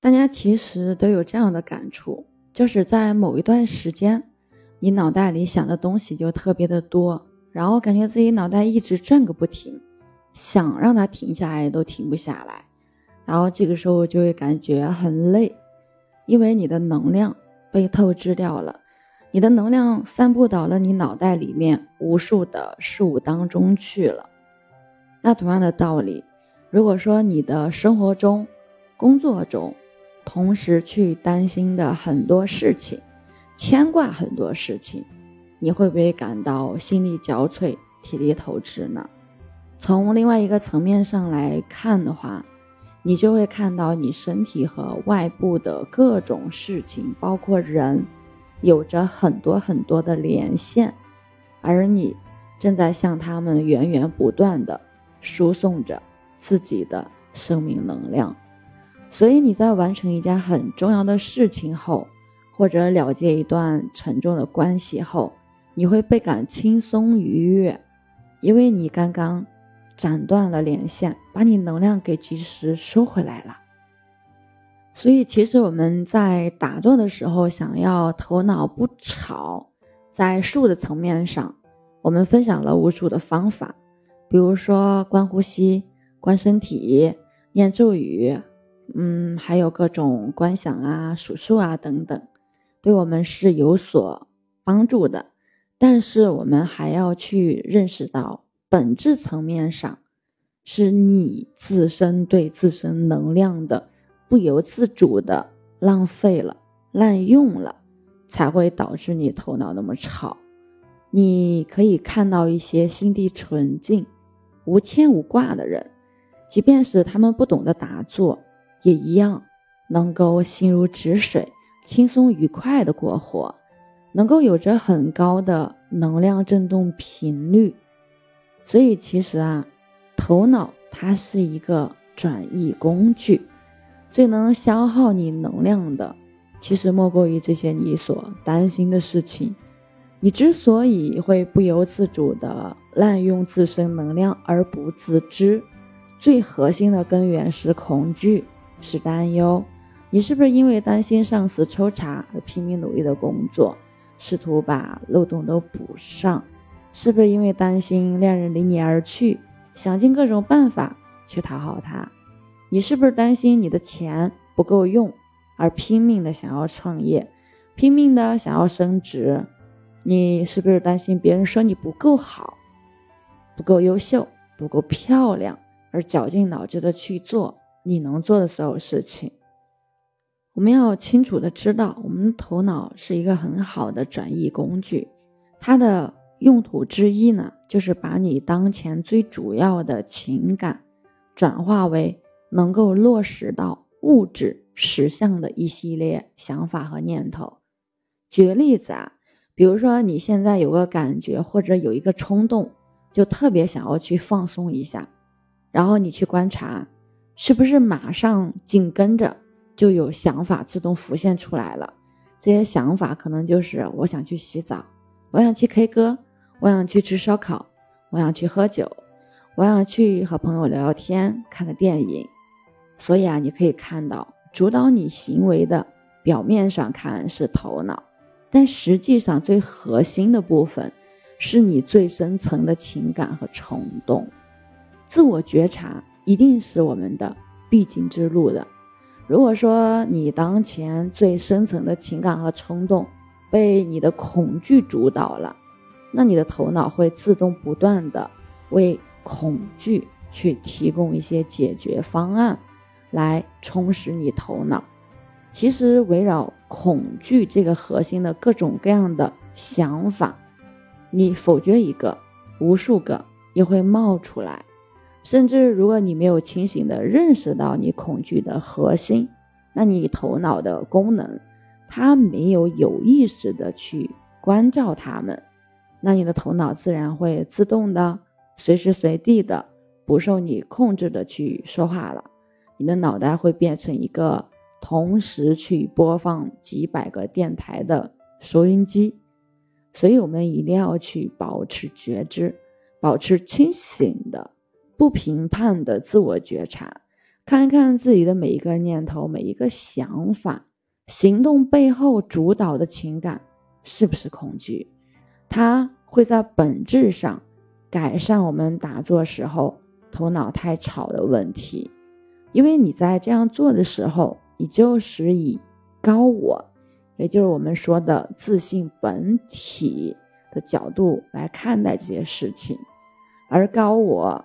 大家其实都有这样的感触，就是在某一段时间，你脑袋里想的东西就特别的多，然后感觉自己脑袋一直转个不停，想让它停下来都停不下来，然后这个时候就会感觉很累，因为你的能量被透支掉了。你的能量散布到了你脑袋里面无数的事物当中去了。那同样的道理，如果说你的生活中、工作中，同时去担心的很多事情，牵挂很多事情，你会不会感到心力交瘁、体力透支呢？从另外一个层面上来看的话，你就会看到你身体和外部的各种事情，包括人。有着很多很多的连线，而你正在向他们源源不断的输送着自己的生命能量。所以你在完成一件很重要的事情后，或者了结一段沉重的关系后，你会倍感轻松愉悦，因为你刚刚斩断了连线，把你能量给及时收回来了。所以，其实我们在打坐的时候，想要头脑不吵，在术的层面上，我们分享了无数的方法，比如说观呼吸、观身体、念咒语，嗯，还有各种观想啊、数数啊等等，对我们是有所帮助的。但是，我们还要去认识到，本质层面上，是你自身对自身能量的。不由自主的浪费了、滥用了，才会导致你头脑那么吵。你可以看到一些心地纯净、无牵无挂的人，即便是他们不懂得打坐，也一样能够心如止水、轻松愉快的过活，能够有着很高的能量振动频率。所以，其实啊，头脑它是一个转移工具。最能消耗你能量的，其实莫过于这些你所担心的事情。你之所以会不由自主的滥用自身能量而不自知，最核心的根源是恐惧，是担忧。你是不是因为担心上司抽查而拼命努力的工作，试图把漏洞都补上？是不是因为担心恋人离你而去，想尽各种办法去讨好他？你是不是担心你的钱不够用，而拼命的想要创业，拼命的想要升职？你是不是担心别人说你不够好，不够优秀，不够漂亮，而绞尽脑汁的去做你能做的所有事情？我们要清楚的知道，我们的头脑是一个很好的转移工具，它的用途之一呢，就是把你当前最主要的情感转化为。能够落实到物质实相的一系列想法和念头。举个例子啊，比如说你现在有个感觉或者有一个冲动，就特别想要去放松一下，然后你去观察，是不是马上紧跟着就有想法自动浮现出来了？这些想法可能就是我想去洗澡，我想去 K 歌，我想去吃烧烤，我想去喝酒，我想去和朋友聊聊天，看个电影。所以啊，你可以看到，主导你行为的表面上看是头脑，但实际上最核心的部分是你最深层的情感和冲动。自我觉察一定是我们的必经之路的。如果说你当前最深层的情感和冲动被你的恐惧主导了，那你的头脑会自动不断的为恐惧去提供一些解决方案。来充实你头脑。其实围绕恐惧这个核心的各种各样的想法，你否决一个，无数个也会冒出来。甚至如果你没有清醒的认识到你恐惧的核心，那你头脑的功能，它没有有意识的去关照它们，那你的头脑自然会自动的随时随地的不受你控制的去说话了。你的脑袋会变成一个同时去播放几百个电台的收音机，所以我们一定要去保持觉知，保持清醒的、不评判的自我觉察，看一看自己的每一个念头、每一个想法、行动背后主导的情感是不是恐惧？它会在本质上改善我们打坐时候头脑太吵的问题，因为你在这样做的时候，你就是以高我，也就是我们说的自信本体的角度来看待这些事情，而高我，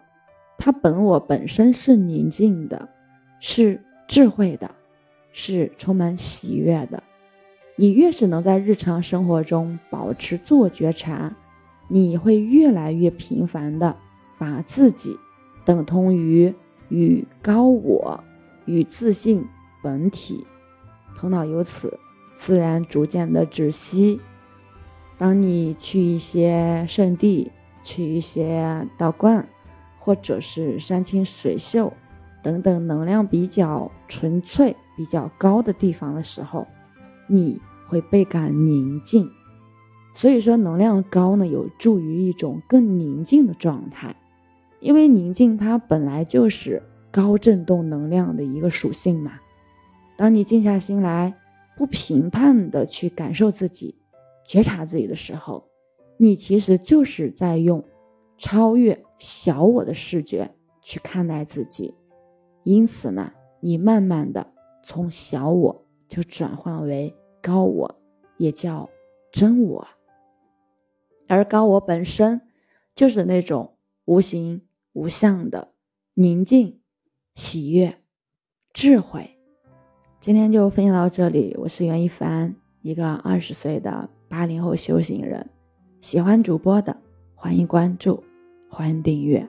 它本我本身是宁静的，是智慧的，是充满喜悦的。你越是能在日常生活中保持自我觉察，你会越来越频繁的把自己等同于与高我、与自信本体，头脑由此自然逐渐的窒息。当你去一些圣地，去一些道观，或者是山清水秀等等能量比较纯粹、比较高的地方的时候，你。会倍感宁静，所以说能量高呢，有助于一种更宁静的状态。因为宁静它本来就是高振动能量的一个属性嘛。当你静下心来，不评判的去感受自己、觉察自己的时候，你其实就是在用超越小我的视觉去看待自己。因此呢，你慢慢的从小我就转换为。高我也叫真我，而高我本身就是那种无形无相的宁静、喜悦、智慧。今天就分享到这里，我是袁一凡，一个二十岁的八零后修行人。喜欢主播的，欢迎关注，欢迎订阅。